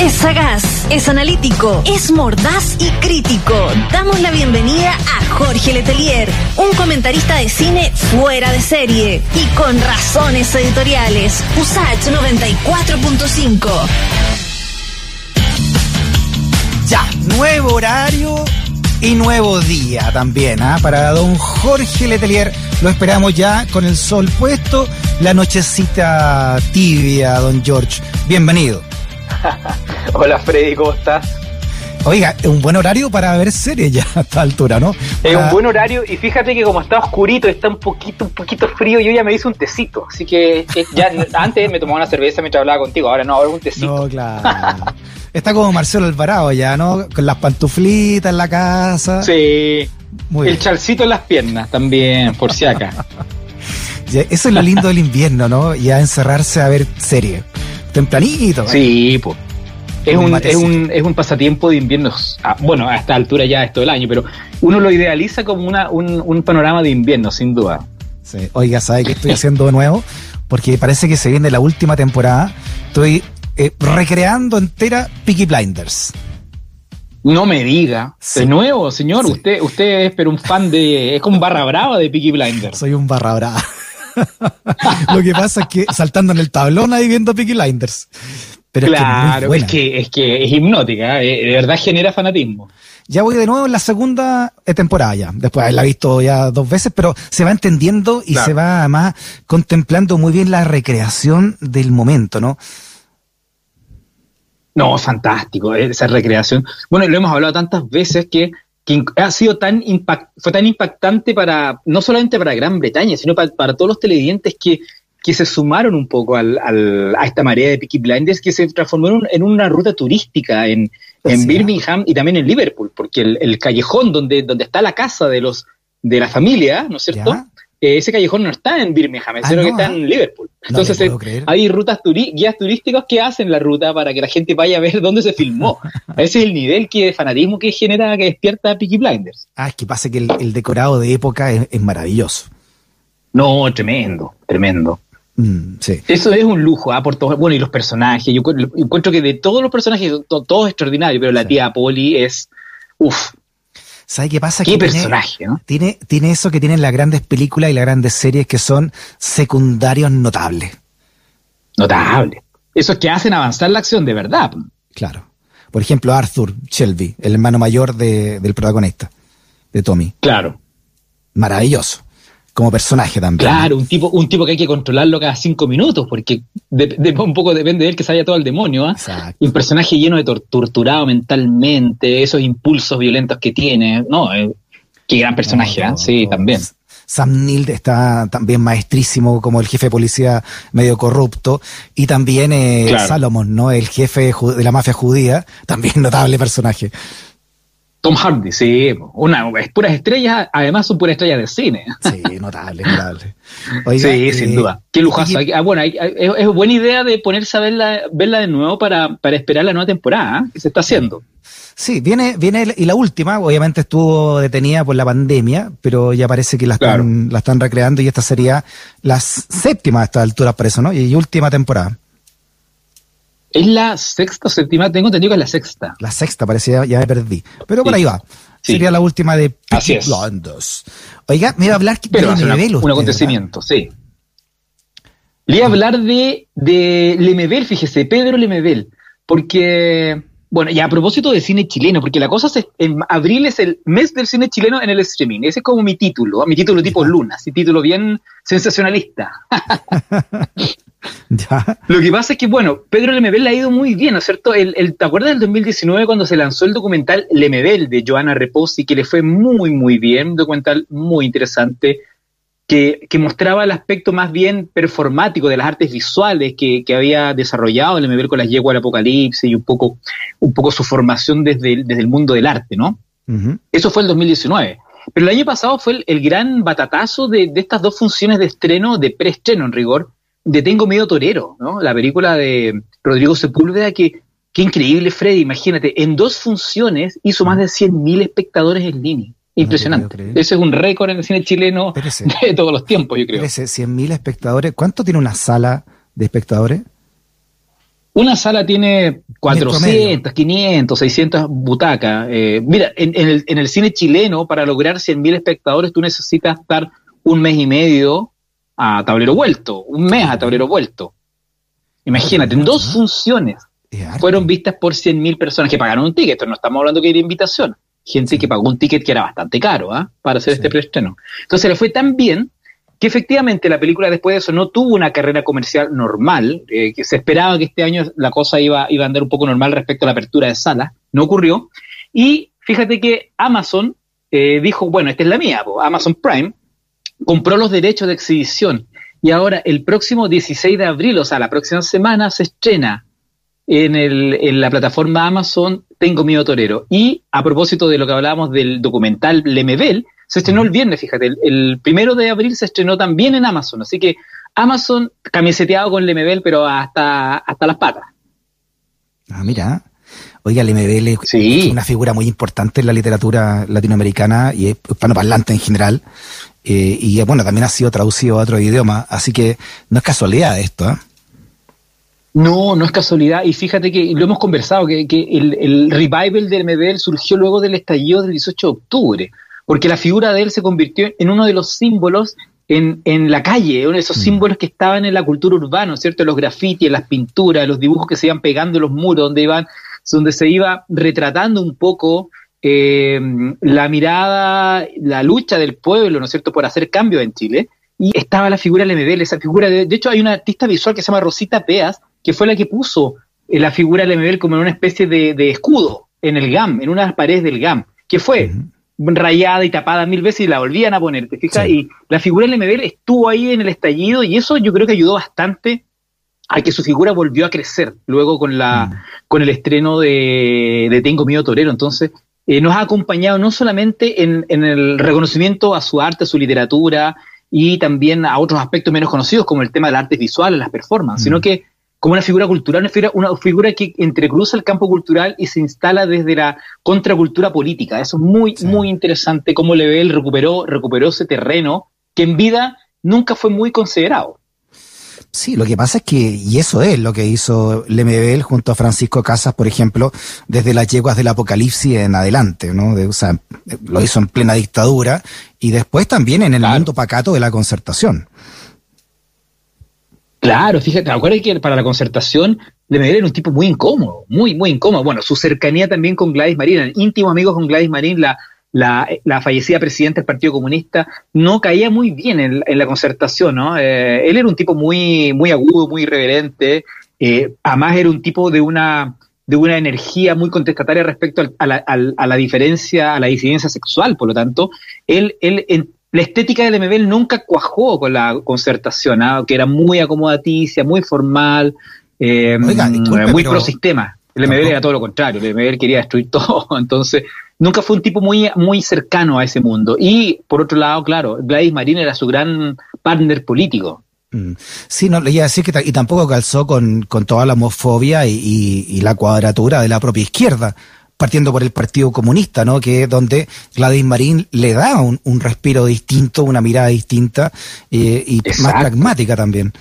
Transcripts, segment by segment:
Es sagaz, es analítico, es mordaz y crítico. Damos la bienvenida a Jorge Letelier, un comentarista de cine fuera de serie y con razones editoriales. USACH 94.5. Ya, nuevo horario y nuevo día también, ¿ah? Para don Jorge Letelier, lo esperamos ya con el sol puesto, la nochecita tibia, don George. Bienvenido. Hola Freddy, ¿cómo estás? Oiga, es un buen horario para ver series ya a esta altura, ¿no? Es un buen horario y fíjate que como está oscurito, está un poquito, un poquito frío, yo ya me hice un tecito, así que ya antes me tomaba una cerveza mientras hablaba contigo, ahora no, ahora un tecito. No, claro. Está como Marcelo Alvarado ya, ¿no? Con las pantuflitas en la casa. Sí. Muy el chalcito en las piernas también, por si acá. Eso es lo lindo del invierno, ¿no? Y a encerrarse a ver series. Tempranito. Sí, pues. Es un, es, un, es un pasatiempo de invierno, ah, bueno, a esta altura ya es todo el año, pero uno lo idealiza como una, un, un panorama de invierno, sin duda. Sí. Oiga, ¿sabe qué estoy haciendo de nuevo? Porque parece que se viene la última temporada. Estoy eh, recreando entera Peaky Blinders. No me diga. De nuevo, señor, usted, usted es pero un fan de. es como un barra brava de Peaky Blinders. Soy un barra brava. Lo que pasa es que saltando en el tablón ahí viendo Peaky Blinders. Pero claro, es que, es que, es hipnótica, eh, de verdad genera fanatismo. Ya voy de nuevo en la segunda eh, temporada ya. Después la he visto ya dos veces, pero se va entendiendo y se va además contemplando muy bien la recreación del momento, ¿no? No, fantástico, eh, esa recreación. Bueno, lo hemos hablado tantas veces que, ha sido tan fue tan impactante para, no solamente para Gran Bretaña, sino para, todos los televidentes que, que se sumaron un poco al, a esta marea de Peaky Blinders, que se transformaron en una ruta turística en, en Birmingham y también en Liverpool, porque el, callejón donde, donde está la casa de los de la familia, ¿no es cierto? Eh, ese callejón no está en Birmingham, ah, sino que está en Liverpool. Entonces hay rutas guías turísticos que hacen la ruta para que la gente vaya a ver dónde se filmó. Ese es el nivel que de fanatismo que genera, que despierta Peaky Blinders. Ah, es que pasa que el, decorado de época es, maravilloso. No, tremendo, tremendo. Mm, sí. Eso es un lujo, ¿ah? Por bueno, y los personajes. Yo, encuentro que de todos los personajes, todos extraordinarios, pero la tía Polly es. Uf, ¿Sabe qué pasa? Qué personaje, ¿no? Tiene, tiene eso que tienen las grandes películas y las grandes series que son secundarios notables. Notables. Esos que hacen avanzar la acción de verdad. Claro. Por ejemplo, Arthur Shelby, el hermano mayor del protagonista, de Tommy. Claro. Maravilloso como personaje también. Claro, un tipo, un tipo que hay que controlarlo cada cinco minutos, porque un poco depende de él que se vaya todo al demonio. ¿ah? Un personaje lleno de torturado mentalmente, esos impulsos violentos que tiene. No, eh, qué gran personaje, ¿ah? sí, también. Sam Neill está también maestrísimo como el jefe de policía medio corrupto. Y también eh, Salomon, ¿no? El jefe de la mafia judía, también notable personaje. Tom Hardy, sí, una, es puras estrellas, además son puras estrellas de cine. Sí, notable, notable. sí, sin eh, duda. Qué lujazo. Ah, bueno, es, buena idea de ponerse a verla, verla de nuevo para, para esperar la nueva temporada ¿eh? que se está haciendo. Sí, viene, viene, y la última, obviamente estuvo detenida por la pandemia, pero ya parece que la están, la están recreando y esta sería la séptima a esta altura, por eso, ¿no? y última temporada. Es la sexta o séptima, tengo entendido que es la sexta. La sexta, parecía, ya me perdí. Pero por ahí va. Sería la última de Así Oiga, me iba a hablar de Lemebel. Un, acontecimiento, sí. Le iba a hablar de, de Lemebel, fíjese, Pedro Lemebel. Porque, bueno, y a propósito de cine chileno, porque la cosa es, en abril es el mes del cine chileno en el streaming. Ese es como mi título, mi título tipo Luna, mi título bien sensacionalista. Lo que pasa es que, bueno, Pedro Lemebel le ha ido muy bien, ¿no es cierto? El, ¿Te acuerdas del 2019 cuando se lanzó el documental Lemebel de Joana Reposi, que le fue muy, muy bien, un documental muy interesante, que, mostraba el aspecto más bien performático de las artes visuales que, había desarrollado Lemebel con las yeguas del apocalipsis y un poco, un poco su formación desde, el mundo del arte, ¿no? Eso fue el 2019. Pero el año pasado fue el, gran batatazo de, de, estas dos funciones de estreno, de preestreno en rigor, de Tengo Miedo Torero, ¿no? La película de Rodrigo Sepúlveda que, qué increíble, Freddy, imagínate, en dos funciones hizo más de 100.000 espectadores en línea. Impresionante. Ese es un récord en el cine chileno de todos los tiempos, yo creo. 100.000 espectadores. ¿Cuánto tiene una sala de espectadores? Una sala tiene 400, 500, 600 butacas. Eh, mira, en, el, en el cine chileno, para lograr 100.000 espectadores, tú necesitas estar un mes y medio a tablero vuelto, un mes a tablero vuelto. Imagínate, en dos funciones fueron vistas por 100.000 personas que pagaron un ticket, no estamos hablando que era invitación, gente que pagó un ticket que era bastante caro ¿ah? para hacer este preestreno. Entonces le fue tan bien que efectivamente la película después de eso no tuvo una carrera comercial normal, eh, que se esperaba que este año la cosa iba, iba a andar un poco normal respecto a la apertura de salas, no ocurrió, y fíjate que Amazon eh, dijo, bueno, esta es la mía, Amazon Prime, compró los derechos de exhibición y ahora el próximo 16 de abril, o sea, la próxima semana, se estrena en, el, en la plataforma Amazon Tengo Miedo Torero. Y a propósito de lo que hablábamos del documental Lemebel, se estrenó el viernes, fíjate, el, primero de abril se estrenó también en Amazon. Así que Amazon camiseteado con Lemebel, pero hasta, hasta las patas. Ah, mira. Oiga, Lemebel es una figura muy importante en la literatura latinoamericana y es hispanoparlante en general. Eh, y bueno, también ha sido traducido a otro idioma, así que no es casualidad esto. ¿eh? No, no es casualidad. Y fíjate que lo hemos conversado, que, el, revival del MBL surgió luego del estallido del 18 de octubre, porque la figura de él se convirtió en uno de los símbolos en, en la calle, uno de esos mm. símbolos que estaban en la cultura urbana, ¿cierto? Los grafitis, las pinturas, los dibujos que se iban pegando en los muros, donde iban, donde se iba retratando un poco eh, la mirada, la lucha del pueblo, ¿no es cierto?, por hacer cambios en Chile. Y estaba la figura del MBL, esa figura de, de hecho hay una artista visual que se llama Rosita Peas, que fue la que puso eh, la figura del MBL como en una especie de, escudo en el GAM, en una de las paredes del GAM, que fue rayada y tapada mil veces y la volvían a poner, ¿te fijas? Y la figura del MBL estuvo ahí en el estallido y eso yo creo que ayudó bastante a que su figura volvió a crecer luego con la con el estreno de, de Tengo Miedo Torero. Entonces, eh, nos ha acompañado no solamente en, el reconocimiento a su arte, a su literatura y también a otros aspectos menos conocidos como el tema del arte visual, las performances, sino que como una figura cultural, una figura, una figura que entrecruza el campo cultural y se instala desde la contracultura política. Eso es muy, muy interesante cómo Lebel recuperó, recuperó ese terreno que en vida nunca fue muy considerado. Sí, lo que pasa es que, y eso es lo que hizo Lemebel junto a Francisco Casas, por ejemplo, desde las yeguas del apocalipsis en adelante, ¿no? o sea, lo hizo en plena dictadura y después también en el mundo pacato de la concertación. Claro, fíjate, acuérdate que para la concertación Lemebel era un tipo muy incómodo, muy, muy incómodo. Bueno, su cercanía también con Gladys Marín, íntimo amigo con Gladys Marín, la, la, la, fallecida presidenta del Partido Comunista, no caía muy bien en, la concertación, ¿no? Eh, él era un tipo muy, muy agudo, muy irreverente, eh, además era un tipo de una, de una energía muy contestataria respecto a, la, a, la, diferencia, a la disidencia sexual, por lo tanto, él, él en, la estética de Lemebel nunca cuajó con la concertación, ¿no? que era muy acomodaticia, muy formal, eh, muy pro sistema. Lemebel era todo lo contrario, Lemebel quería destruir todo, entonces nunca fue un tipo muy, muy cercano a ese mundo. Y por otro lado, claro, Gladys Marín era su gran partner político. Mm. Sí, no, le iba a decir que y tampoco calzó con, con toda la homofobia y, y, la cuadratura de la propia izquierda, partiendo por el Partido Comunista, ¿no? Que es donde Gladys Marín le da un, un respiro distinto, una mirada distinta eh, y más pragmática también.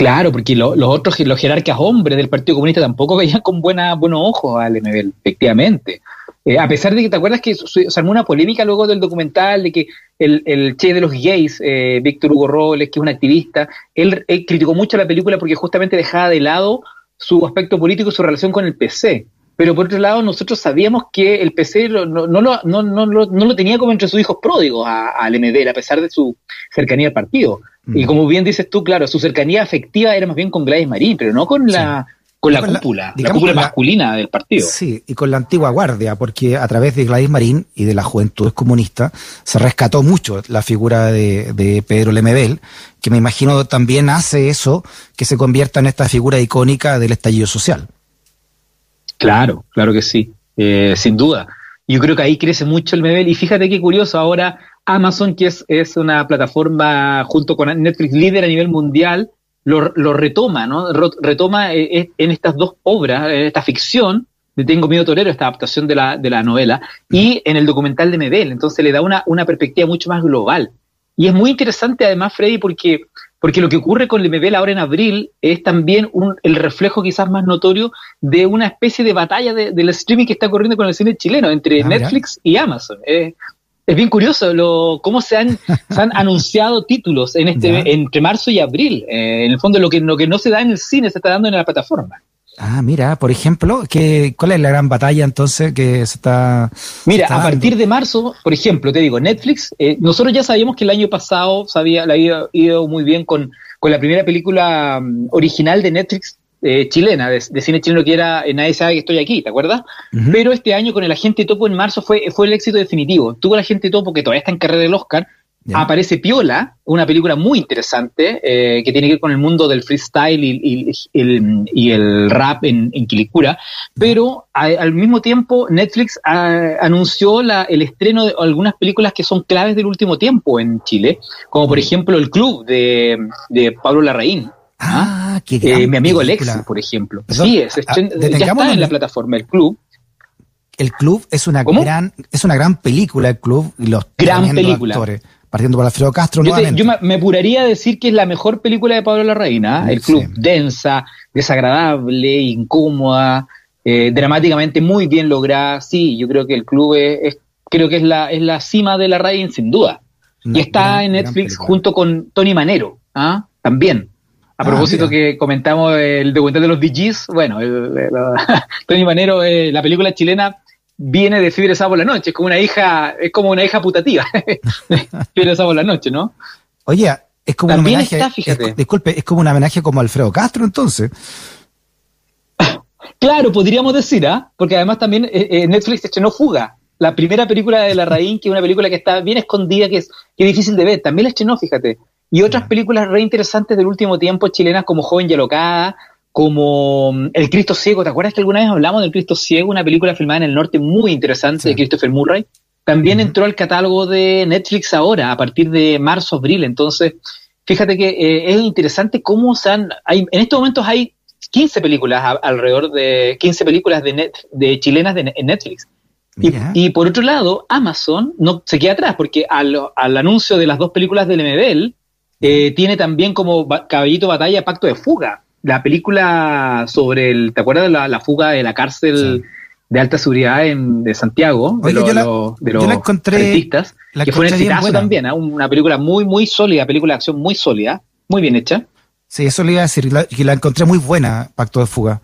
Claro, porque los otros, los jerarcas hombres del Partido Comunista tampoco veían con buena, buenos ojos al MBL, efectivamente. Eh, a pesar de que te acuerdas que se armó una polémica luego del documental de que el, el che de los gays, eh, Víctor Hugo Robles, que es un activista, él, criticó mucho la película porque justamente dejaba de lado su aspecto político y su relación con el PC. Pero por otro lado, nosotros sabíamos que el PC no, no, no, no, no, lo tenía como entre sus hijos pródigos al MBL, a pesar de su cercanía al partido. Y como bien dices tú, claro, su cercanía afectiva era más bien con Gladys Marín, pero no con la con la cúpula, la, cúpula masculina del partido. Sí, y con la antigua guardia, porque a través de Gladys Marín y de la juventud comunista se rescató mucho la figura de, de, Pedro Lemebel, que me imagino también hace eso, que se convierta en esta figura icónica del estallido social. Claro, claro que sí, eh, sin duda. Yo creo que ahí crece mucho el Mebel y fíjate qué curioso, ahora Amazon, que es, es una plataforma junto con Netflix líder a nivel mundial, lo, lo retoma, ¿no? Retoma eh, eh, en estas dos obras, en esta ficción de Tengo Miedo Torero, esta adaptación de la, de la novela, y en el documental de Medel. Entonces le da una, una perspectiva mucho más global. Y es muy interesante además, Freddy, porque, porque lo que ocurre con Lemebel ahora en abril es también un, el reflejo quizás más notorio de una especie de batalla de, del streaming que está ocurriendo con el cine chileno entre ah, Netflix y Amazon. es bien curioso lo, cómo se han, se han anunciado títulos en este, entre marzo y abril. Eh, en el fondo, lo que, lo que no se da en el cine se está dando en la plataforma. Ah, mira, por ejemplo, ¿qué, ¿cuál es la gran batalla entonces que se está... Mira, a partir de marzo, por ejemplo, te digo, Netflix, eh, nosotros ya sabíamos que el año pasado sabía, la había ido muy bien con, con la primera película mm, original de Netflix eh, chilena, de, cine chileno que era eh, Nadie sabe que estoy aquí, ¿te acuerdas? Pero este año con el Agente Topo en marzo fue, fue el éxito definitivo. Tuvo el Agente Topo que todavía está en carrera del Oscar, Aparece Piola, una película muy interesante eh, que tiene que ver con el mundo del freestyle y, el, rap en, en Quilicura, pero al mismo tiempo Netflix anunció el estreno de algunas películas que son claves del último tiempo en Chile, como por ejemplo El Club de, Pablo Larraín. Ah, ¿ah? qué eh, Mi amigo Lex, por ejemplo. sí, es, ah, ya está en la plataforma El Club. El Club es una gran es una gran película, El Club, y los gran película. actores partiendo por Alfredo Castro yo yo me, apuraría a decir que es la mejor película de Pablo Larraín, el club densa, desagradable, incómoda, eh, dramáticamente muy bien lograda. Sí, yo creo que el club es, creo que es la, es la cima de Larraín, sin duda. y está en Netflix junto con Tony Manero, ¿ah? también. A ah, propósito que comentamos el documental de los DJs, bueno, Tony Manero, eh, la película chilena viene de Fiebre Sábado por la Noche, es como una hija, es como una hija putativa, Fiebre Sábado por la Noche, ¿no? Oye, es como un homenaje, está, fíjate. disculpe, es como un homenaje como Alfredo Castro entonces. claro, podríamos decir, ¿ah? Porque además también eh, eh, Netflix estrenó Fuga, la primera película de La Raín, que es una película que está bien escondida, que es, que es difícil de ver, también la estrenó, fíjate. Y otras películas re interesantes del último tiempo chilenas como Joven y Alocada, como mm, El Cristo Ciego. ¿Te acuerdas que alguna vez hablamos del Cristo Ciego, una película filmada en el norte muy interesante de Christopher Murray? También entró al catálogo de Netflix ahora, a partir de marzo, abril. Entonces, fíjate que eh, es interesante cómo se han... Hay, en estos momentos hay 15 películas alrededor de 15 películas de, net, de chilenas de, en Netflix. Y, por otro lado, Amazon no se queda atrás, porque al, al anuncio de las dos películas del MBL, eh, tiene también como caballito batalla Pacto de Fuga, la película sobre el, ¿te acuerdas de la, fuga de la cárcel de alta seguridad en, de Santiago? de, yo la, de los encontré, que fue un exitazo también, ¿eh? una película muy, muy sólida, película de acción muy sólida, muy bien hecha. Sí, eso le iba a decir, que la encontré muy buena, Pacto de Fuga.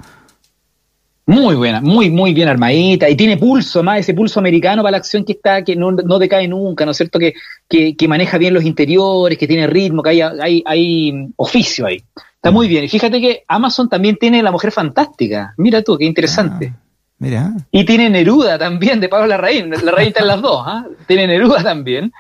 Muy buena, muy, muy bien armadita, y tiene pulso, más ese pulso americano para la acción que está, que no, no decae nunca, ¿no es cierto? Que, que, que, maneja bien los interiores, que tiene ritmo, que hay, hay, hay oficio ahí. Está muy bien. Y fíjate que Amazon también tiene La Mujer Fantástica. Mira tú, qué interesante. Ah, mira. Y tiene Neruda también, de Pablo Larraín. Larraín está en las dos, ¿ah? Tiene Neruda también.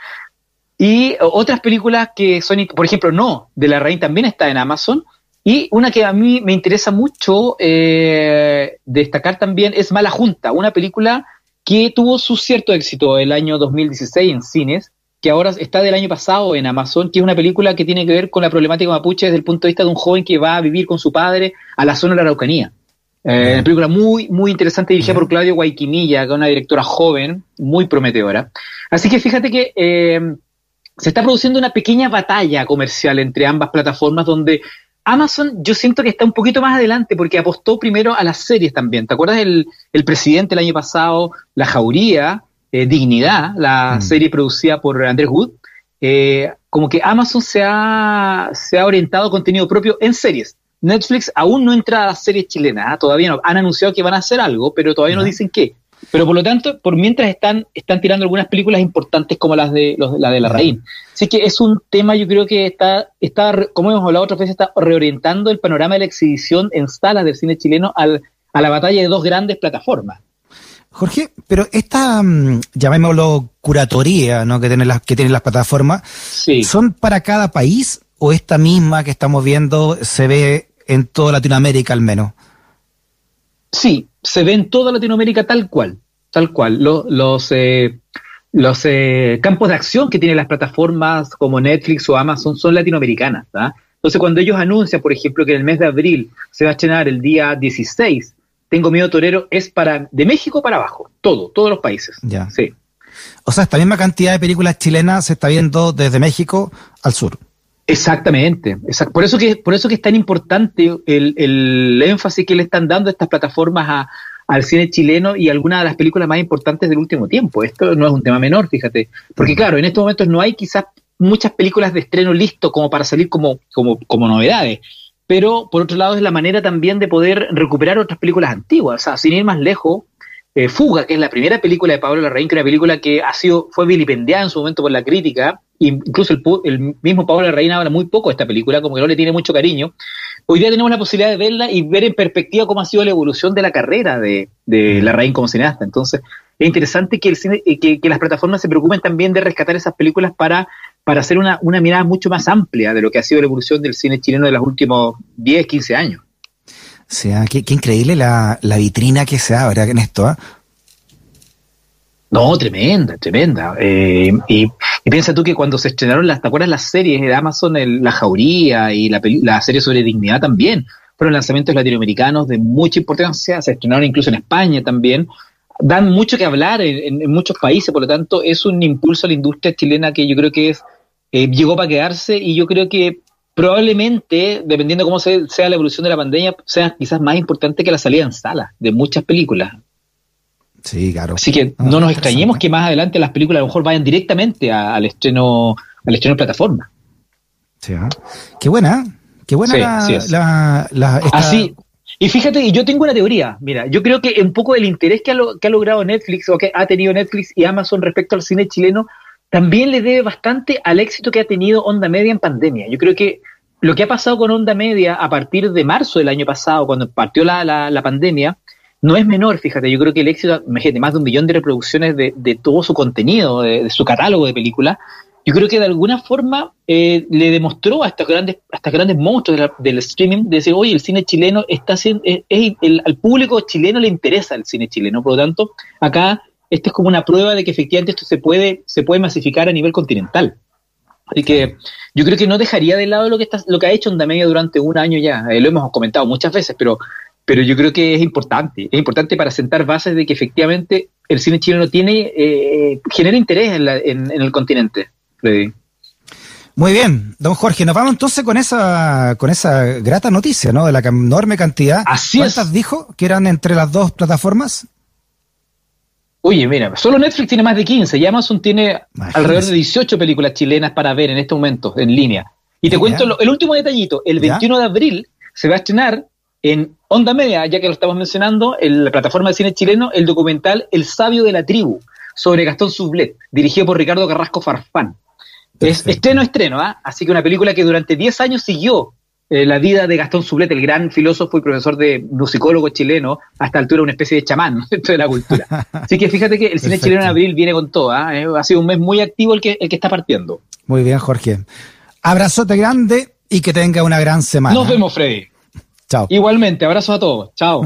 Y otras películas que son, por ejemplo, No, de Larraín también está en Amazon. Y una que a mí me interesa mucho eh, destacar también es Mala Junta, una película que tuvo su cierto éxito el año 2016 en cines que ahora está del año pasado en Amazon, que es una película que tiene que ver con la problemática mapuche desde el punto de vista de un joven que va a vivir con su padre a la zona de la Araucanía. Eh, una película muy, muy interesante dirigida por Claudio Guayquimilla, que es una directora joven, muy prometedora. Así que fíjate que eh, se está produciendo una pequeña batalla comercial entre ambas plataformas donde Amazon yo siento que está un poquito más adelante porque apostó primero a las series también. ¿Te acuerdas el, el presidente el año pasado, La Jauría, eh, Dignidad, la mm. serie producida por Andrés Wood, eh, como que Amazon se ha, se ha orientado a contenido propio en series. Netflix aún no entra a las series chilenas, ¿ah? todavía no. Han anunciado que van a hacer algo, pero todavía no dicen qué. Pero por lo tanto, por mientras están, están tirando algunas películas importantes como las de la de la Raíz. Así que es un tema, yo creo que está, está, como hemos hablado otras veces, está reorientando el panorama de la exhibición en salas del cine chileno al, a la batalla de dos grandes plataformas. Jorge, pero esta, mm, llamémoslo curatoría, ¿no? Que tienen las, que tienen las plataformas, ¿son para cada país o esta misma que estamos viendo se ve en toda Latinoamérica al menos? Sí, se ve en toda Latinoamérica tal cual, tal cual. Los, los, eh, los eh, campos de acción que tienen las plataformas como Netflix o Amazon son latinoamericanas. Entonces, cuando ellos anuncian, por ejemplo, que en el mes de abril se va a estrenar el día 16 tengo Miedo Torero es para de México para abajo, todo, todos los países. Ya. Sí. O sea, esta misma cantidad de películas chilenas se está viendo desde México al sur. Exactamente, por eso que por eso que es tan importante el, el énfasis que le están dando estas plataformas a, al cine chileno y algunas de las películas más importantes del último tiempo. Esto no es un tema menor, fíjate, porque claro, en estos momentos no hay quizás muchas películas de estreno listo como para salir como como como novedades, pero por otro lado es la manera también de poder recuperar otras películas antiguas, o sea, sin ir más lejos. Eh, Fuga, que es la primera película de Pablo Larraín, que era una película que ha sido, fue vilipendiada en su momento por la crítica, incluso el, mismo Pablo Larraín habla muy poco de esta película, como que no le tiene mucho cariño. Hoy día tenemos la posibilidad de verla y ver en perspectiva cómo ha sido la evolución de la carrera de, de Larraín como cineasta. Entonces, es interesante que, el cine, eh, que, las plataformas se preocupen también de rescatar esas películas para, para hacer una, una mirada mucho más amplia de lo que ha sido la evolución del cine chileno de los últimos 10, 15 años. O sea, qué, increíble la, vitrina que se abre en esto. ¿ah? No, tremenda, tremenda. Eh, y, piensa tú que cuando se estrenaron las, ¿te acuerdas las series de Amazon, La Jauría y la, serie sobre dignidad también? Fueron lanzamientos latinoamericanos de mucha importancia, se estrenaron incluso en España también. Dan mucho que hablar en, muchos países, por lo tanto, es un impulso a la industria chilena que yo creo que es eh, llegó para quedarse y yo creo que probablemente, dependiendo cómo sea la evolución de la pandemia, sea quizás más importante que la salida en sala de muchas películas. Sí, claro. Así que no, nos extrañemos que más adelante las películas a lo mejor vayan directamente al estreno al estreno plataforma. Sí, ¿eh? Qué buena, qué buena la, Así, y fíjate, y yo tengo una teoría, mira, yo creo que un poco el interés que ha, que ha logrado Netflix o que ha tenido Netflix y Amazon respecto al cine chileno también le debe bastante al éxito que ha tenido Onda Media en pandemia. Yo creo que lo que ha pasado con Onda Media a partir de marzo del año pasado, cuando partió la, la, pandemia, no es menor, fíjate, yo creo que el éxito, imagínate, más de un millón de reproducciones de, todo su contenido, de, su catálogo de películas, yo creo que de alguna forma eh, le demostró a estos grandes, a estos grandes monstruos del streaming de decir, oye, el cine chileno está haciendo, al público chileno le interesa el cine chileno, por lo tanto, acá esta es como una prueba de que efectivamente esto se puede, se puede masificar a nivel continental. Así que yo creo que no dejaría de lado lo que está, lo que ha hecho Onda durante un año ya. Eh, lo hemos comentado muchas veces, pero, pero yo creo que es importante. Es importante para sentar bases de que efectivamente el cine chileno tiene, eh, genera interés en, el continente. Muy bien, don Jorge, nos vamos entonces con esa, con esa grata noticia, ¿no? De la enorme cantidad. Así ¿Cuántas dijo que eran entre las dos plataformas? Oye, mira, solo Netflix tiene más de 15 y Amazon tiene alrededor de 18 películas chilenas para ver en este momento en línea. Y te cuento el último detallito, el 21 de abril se va a estrenar en Onda Media, ya que lo estamos mencionando, en la plataforma de cine chileno, el documental El sabio de la tribu, sobre Gastón Sublet, dirigido por Ricardo Carrasco Farfán. Es estreno, estreno, ¿ah? Así que una película que durante 10 años siguió eh, la vida de Gastón Sublet, el gran filósofo y profesor de musicólogo chileno, hasta altura una especie de chamán dentro de la cultura. Así que fíjate que el cine chileno en abril viene con todo, ¿ah? eh, ha sido un mes muy activo el que, el que está partiendo. Muy bien, Jorge. Abrazote grande y que tenga una gran semana. Nos vemos, Freddy. Igualmente, abrazo a todos. Chao.